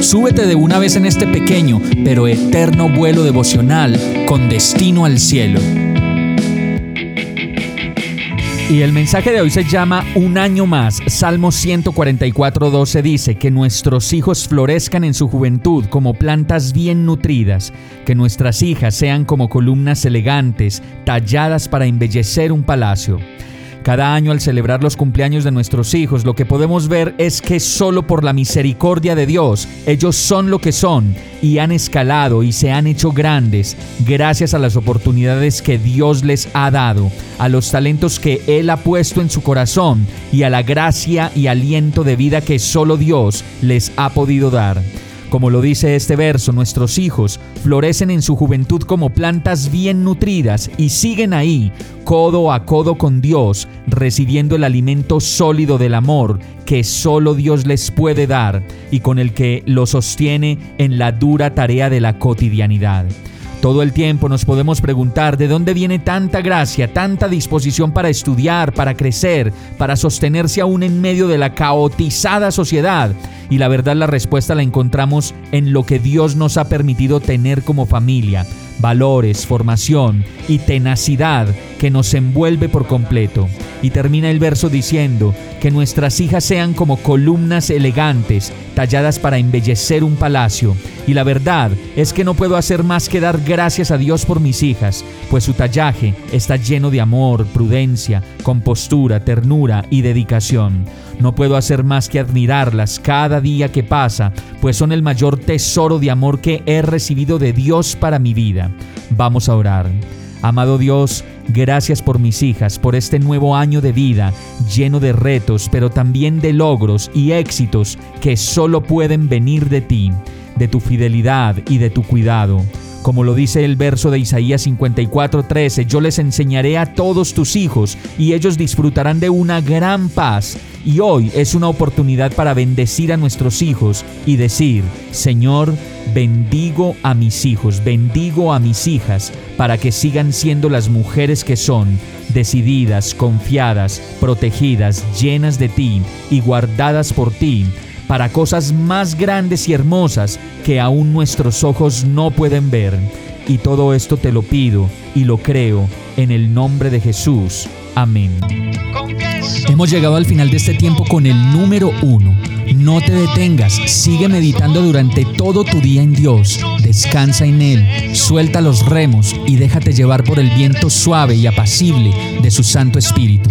súbete de una vez en este pequeño pero eterno vuelo devocional con destino al cielo. Y el mensaje de hoy se llama Un año más. Salmo 144, 12 dice que nuestros hijos florezcan en su juventud como plantas bien nutridas, que nuestras hijas sean como columnas elegantes, talladas para embellecer un palacio. Cada año al celebrar los cumpleaños de nuestros hijos, lo que podemos ver es que solo por la misericordia de Dios, ellos son lo que son y han escalado y se han hecho grandes gracias a las oportunidades que Dios les ha dado, a los talentos que Él ha puesto en su corazón y a la gracia y aliento de vida que solo Dios les ha podido dar. Como lo dice este verso, nuestros hijos florecen en su juventud como plantas bien nutridas y siguen ahí, codo a codo con Dios, recibiendo el alimento sólido del amor que solo Dios les puede dar y con el que lo sostiene en la dura tarea de la cotidianidad. Todo el tiempo nos podemos preguntar de dónde viene tanta gracia, tanta disposición para estudiar, para crecer, para sostenerse aún en medio de la caotizada sociedad. Y la verdad la respuesta la encontramos en lo que Dios nos ha permitido tener como familia, valores, formación y tenacidad que nos envuelve por completo. Y termina el verso diciendo que nuestras hijas sean como columnas elegantes, talladas para embellecer un palacio. Y la verdad es que no puedo hacer más que dar gracias a Dios por mis hijas, pues su tallaje está lleno de amor, prudencia, compostura, ternura y dedicación. No puedo hacer más que admirarlas cada día que pasa, pues son el mayor tesoro de amor que he recibido de Dios para mi vida. Vamos a orar. Amado Dios, gracias por mis hijas, por este nuevo año de vida lleno de retos, pero también de logros y éxitos que solo pueden venir de ti, de tu fidelidad y de tu cuidado. Como lo dice el verso de Isaías 54:13, yo les enseñaré a todos tus hijos y ellos disfrutarán de una gran paz. Y hoy es una oportunidad para bendecir a nuestros hijos y decir, Señor, bendigo a mis hijos, bendigo a mis hijas, para que sigan siendo las mujeres que son, decididas, confiadas, protegidas, llenas de ti y guardadas por ti para cosas más grandes y hermosas que aún nuestros ojos no pueden ver. Y todo esto te lo pido y lo creo en el nombre de Jesús. Amén. Hemos llegado al final de este tiempo con el número uno. No te detengas, sigue meditando durante todo tu día en Dios. Descansa en Él, suelta los remos y déjate llevar por el viento suave y apacible de su Santo Espíritu.